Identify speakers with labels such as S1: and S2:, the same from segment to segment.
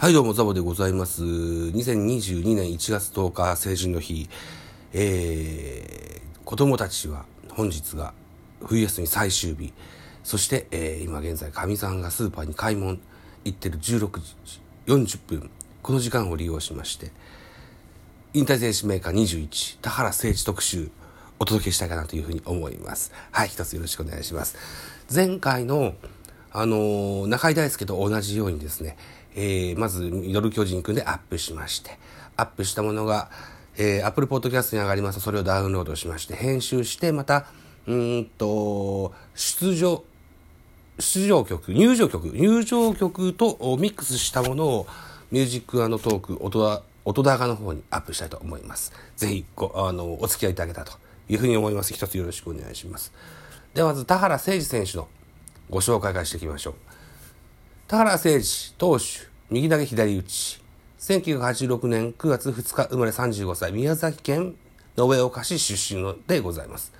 S1: はい、どうも、ザボでございます。2022年1月10日、成人の日。えー、子供たちは本日が冬休み最終日。そして、えー、今現在、かみさんがスーパーに買い物行ってる16時40分。この時間を利用しまして、引退選手メーカー21、田原誠一特集、お届けしたいかなというふうに思います。はい、一つよろしくお願いします。前回の、あのー中井大輔と同じようにですね、えー、まず、ミドル巨人くんでアップしまして、アップしたものが、えー、Apple Podcast に上がりますと、それをダウンロードしまして、編集して、また、うんと、出場、出場曲、入場曲、入場曲とミックスしたものをミュージックトーク、音だ、音高の方にアップしたいと思います。ぜひご、あの、お付き合いいただけたというふうに思います。一つよろしくお願いします。ではまず、田原誠二選手のご紹介からしていきましょう。田原誠二投手、右投げ左打ち。1986年9月2日生まれ35歳、宮崎県延岡市出身のでございます。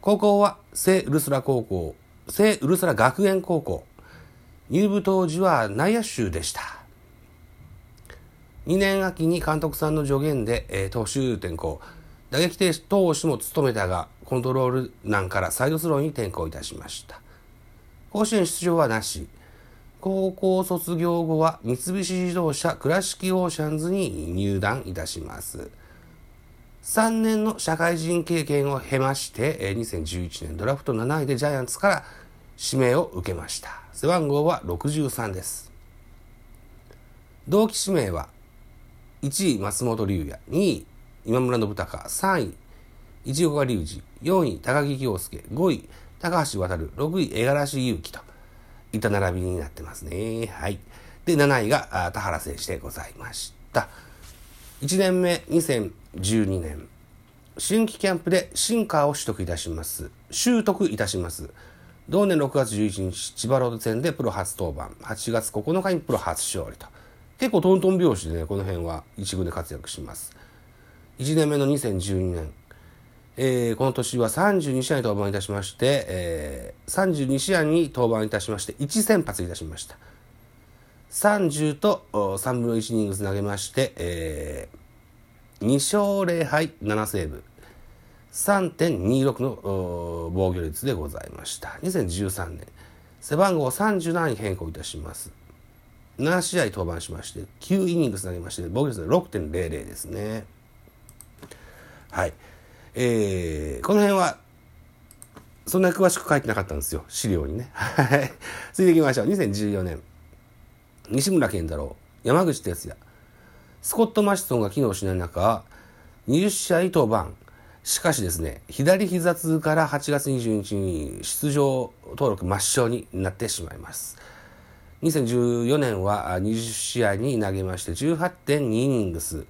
S1: 高校は聖ウルスラ高校、聖ウルスラ学園高校。入部当時は内野手でした。2年秋に監督さんの助言で、えー投手転向。打撃投手も務めたが、コントロール難からサイドスローに転向いたしました。甲子園出場はなし。高校卒業後は三菱自動車倉敷オーシャンズに入団いたします。3年の社会人経験を経まして、えー2011年ドラフト7位でジャイアンツから指名を受けました。背番号は63です。同期指名は1位松本龍也、2位今村信孝、3位市岡隆二、4位高木京介、5位高橋渡、6位五十嵐祐希といった並びになってますね。はい。で、7位が田原選手でございました。1年目、2012年。春季キャンプでシンカーを取得いたします。習得いたします。同年6月11日、千葉ロード戦でプロ初登板。8月9日にプロ初勝利と。結構トントン拍子でね、この辺は一軍で活躍します。1年目の2012年。えーこの年は32試合に登板いたしまして、えー32試合に登板いたしまして、1先発いたしました。30と3分の1イニングス投げまして、えー2勝0敗7セーブ。3.26の防御率でございました。2013年、背番号37に変更いたします。7試合登板しまして、9イニングス投げまして、防御率で6.00ですね。はい。えー、この辺は、そんなに詳しく書いてなかったんですよ。資料にね。はい。続いていきましょう。2014年。西村健太郎、山口哲也。スコット・マシソンが機能しない中、20試合登板。しかしですね、左膝痛から8月22日に出場登録抹消になってしまいます。2014年は20試合に投げまして18.2イニングス、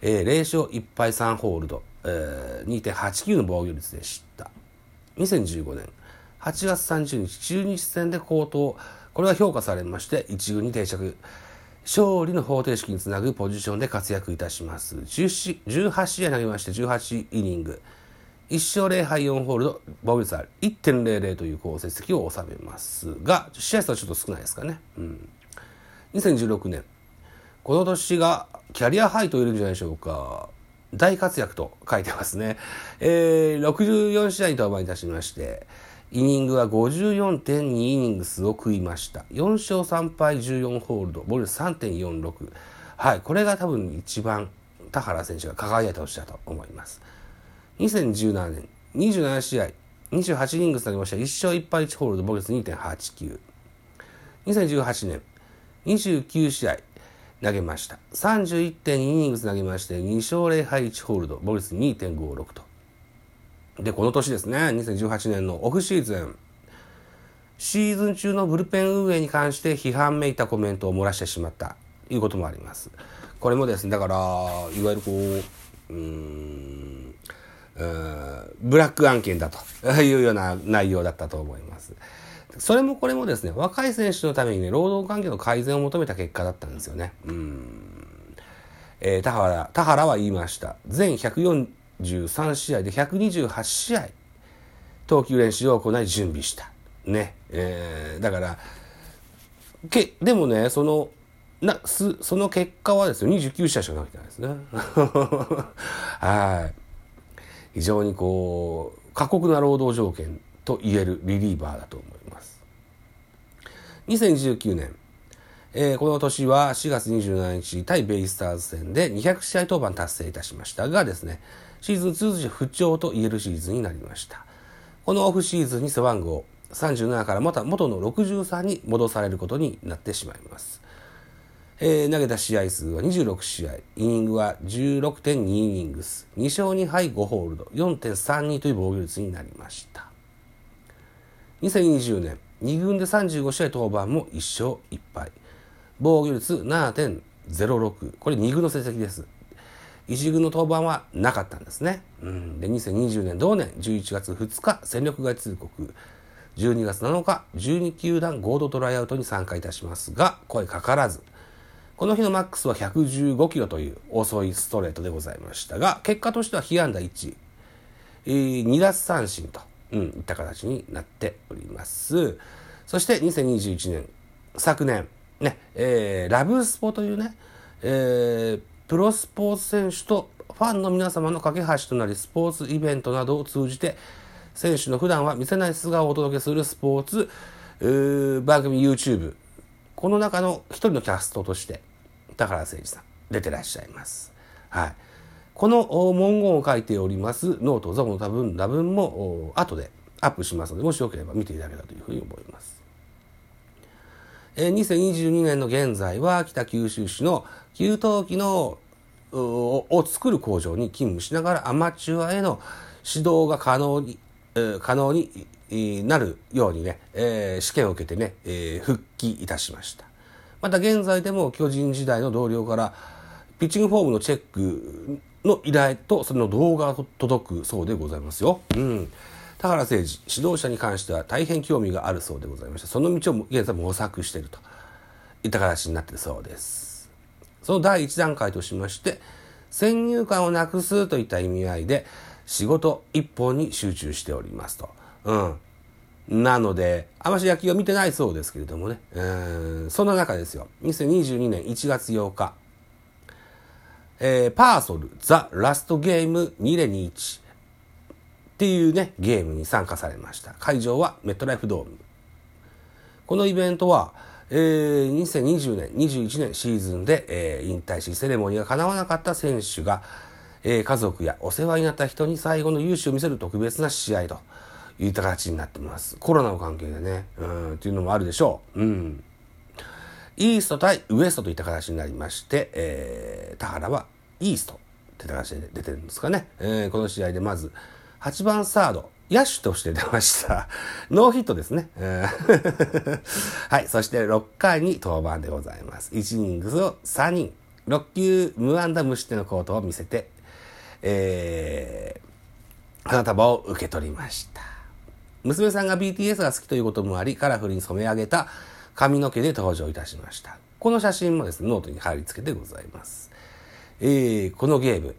S1: えー0勝1敗3ホールド、えー2.89の防御率でした。2015年8月30日中日戦で好投、これは評価されまして1軍に定着。勝利の方程式につなぐポジションで活躍いたします。18試合投げまして18イニング。1勝0敗4ホールド、防御率ある1.00という好成績を収めますが、試合数はちょっと少ないですかね。うん。2016年。この年がキャリアハイと言えるんじゃないでしょうか。大活躍と書いてますね。えー、64試合に登板いたしまして、イニングは54.2イニングスを食いました。4勝3敗14ホールド、ボール3.46。はい、これが多分一番田原選手が輝いた年だと思います。2017年、27試合、28イニングス投げました。1勝1敗1ホールド、防御率2.89。2018年、29試合投げました。31.2イニングス投げまして、2勝0敗1ホールド、防御率2.56と。で、この年ですね、2018年のオフシーズン、シーズン中のブルペン運営に関して批判めいたコメントを漏らしてしまったということもあります。これもですね、だから、いわゆるこう、う、んブラック案件だというような内容だったと思います。それもこれもですね、若い選手のためにね、労働環境の改善を求めた結果だったんですよね。うん。えー田原、田原は言いました。全143試合で128試合、投球練習を行い準備した。ね。えーだから、け、でもね、その、なすその結果はですね29試合しかなてないですね はい非常にこう過酷な労働条件と言えるリリーバーだと思います2019年えー、この年は4月27日対ベイスターズ戦で200試合登板達成いたしましたがですね、シーズン通じて不調と言えるシーズンになりました。このオフシーズンに背番号37からまた元の63に戻されることになってしまいます。えー、投げた試合数は26試合、イニングは16.2イニングス、2勝2敗5ホールド、4.32という防御率になりました。2020年、2軍で35試合登板も1勝1敗。防御率7.06。これ2軍の成績です。1軍の登板はなかったんですね。うん、で、2020年同年11月2日、戦力外通告。12月7日、12球団合同トライアウトに参加いたしますが、声かからず。この日のマックスは115キロという遅いストレートでございましたが、結果としては被安打1、えー、2奪三振と、うん、いった形になっております。そして2021年、昨年、ね、えー、ラブスポというね、えー、プロスポーツ選手とファンの皆様の架け橋となり、スポーツイベントなどを通じて、選手の普段は見せない素顔をお届けするスポーツ番組 YouTube この中の一人のキャストとして高原誠二さん出てらっしゃいます。はい。この文言を書いておりますノート、ザボの多分、多分も後でアップしますので、もしよければ見ていただけたというふうに思います。2022年の現在は北九州市の給湯器のを作る工場に勤務しながらアマチュアへの指導が可能に、可能になるようにね、試験を受けてね、復帰いたしました。また現在でも巨人時代の同僚からピッチングフォームのチェックの依頼とその動画が届くそうでございますよ。うん。田原誠二、指導者に関しては大変興味があるそうでございまして、その道を現在模索しているといった形になっているそうです。その第一段階としまして、先入観をなくすといった意味合いで、仕事一本に集中しておりますと。うん。なので、あまし野球を見てないそうですけれどもね、えー、そんな中ですよ、2022年1月8日、えー、パーソルザ・ラストゲーム2021っていうね、ゲームに参加されました。会場はメットライフドーム。このイベントは、えー、2020年、21年シーズンで、えー、引退し、セレモニーが叶わなかった選手が、えー、家族やお世話になった人に最後の勇姿を見せる特別な試合と。いった形になってます。コロナの関係でね、うん、っていうのもあるでしょう。うん。イースト対ウエストといった形になりまして、えー、田原はイーストって形で出てるんですかね。えー、この試合でまず、8番サード、野手として出ました。ノーヒットですね。はい。そして6回に登板でございます。1イニングスを3人、6球無安打無失点の好投を見せて、えー、花束を受け取りました。娘さんが BTS が好きということもあり、カラフルに染め上げた髪の毛で登場いたしました。この写真もですね、ノートに貼り付けてございます。えー、このゲーム、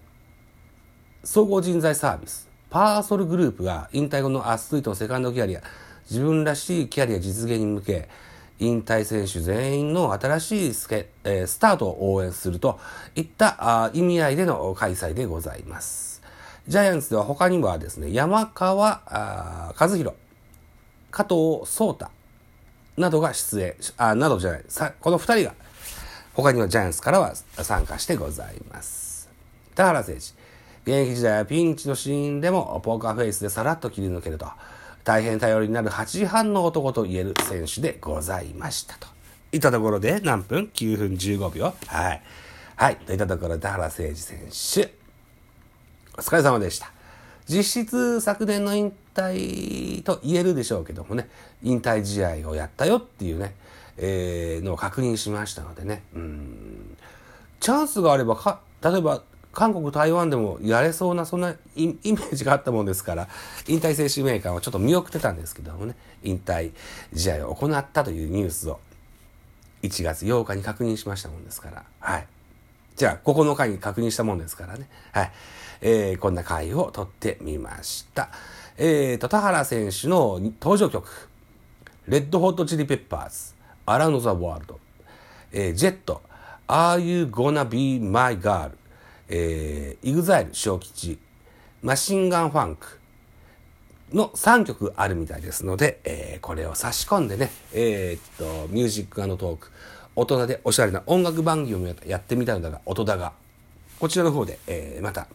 S1: 総合人材サービス、パーソルグループが引退後のアスリートのセカンドキャリア、自分らしいキャリア実現に向け、引退選手全員の新しいスケ、えー、スタートを応援するといったあ意味合いでの開催でございます。ジャイアンツでは他にはですね、山川あ和弘、加藤壮太などが出演、あ、などじゃない、さこの二人が、他にはジャイアンツからは参加してございます。田原誠司、現役時代はピンチのシーンでもポーカーフェイスでさらっと切り抜けると、大変頼りになる8時半の男と言える選手でございましたと。いったところで何分 ?9 分15秒はい。はい。といったところで田原誠司選手。お疲れ様でした。実質昨年の引退と言えるでしょうけどもね、引退試合をやったよっていうね、えー、のを確認しましたのでね、うん、チャンスがあればか、例えば韓国、台湾でもやれそうな、そんなイメージがあったもんですから、引退選手メーカーはちょっと見送ってたんですけどもね、引退試合を行ったというニュースを1月8日に確認しましたもんですから、はい。じゃあ、9日に確認したもんですからね。はい。えー、こんな回を撮ってみました。えーと、田原選手の登場曲、レッドホットチリペッパーズ、アラウンドザワールド、えー、ジェット、Are You Gonna Be My Girl? えー、EXILE 小吉、マシンガンファンクの3曲あるみたいですので、えー、これを差し込んでね、えー、っと、ミュージックのトーク、大人でおしゃれな音楽番組をやってみたのだが、音だが、こちらの方で、えー、また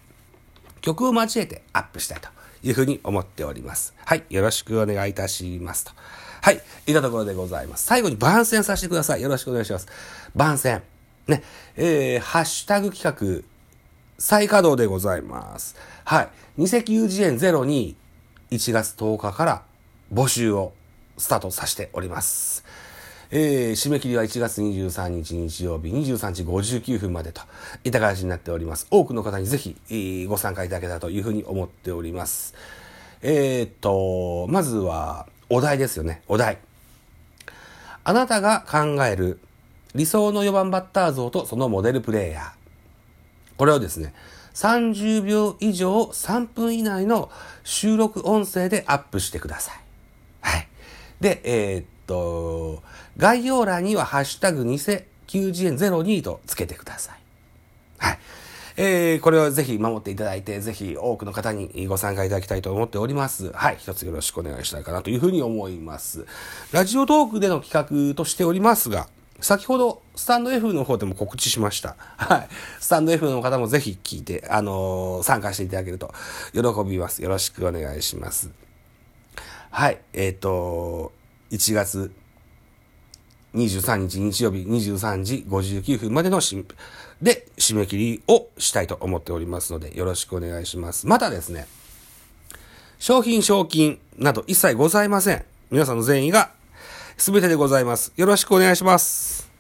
S1: 曲を交えてアップしたいというふうに思っております。はい。よろしくお願いいたしますと。はい。いたところでございます。最後に番宣させてください。よろしくお願いします。番宣。ね。えー、ハッシュタグ企画、再稼働でございます。はい。二石油次元ゼロに1月10日から募集をスタートさせております。えー、締め切りは1月23日日曜日23時59分までといった形になっております。多くの方にぜひ、えー、ご参加いただけたらというふうに思っております。えー、っと、まずはお題ですよね。お題。あなたが考える理想の4番バッター像とそのモデルプレイヤー。これをですね、30秒以上3分以内の収録音声でアップしてください。はい。で、えー、っと、概要欄にはハッシュタグ偽90円02とつけてください。はい。えー、これをぜひ守っていただいて、ぜひ多くの方にご参加いただきたいと思っております。はい。一つよろしくお願いしたいかなというふうに思います。ラジオトークでの企画としておりますが、先ほど、スタンド F の方でも告知しました。はい。スタンド F の方もぜひ聞いて、あのー、参加していただけると喜びます。よろしくお願いします。はい。えっ、ー、と、1月23日日曜日23時59分までのしで締め切りをしたいと思っておりますのでよろしくお願いします。またですね、商品賞金など一切ございません。皆さんの善意が全てでございます。よろしくお願いします。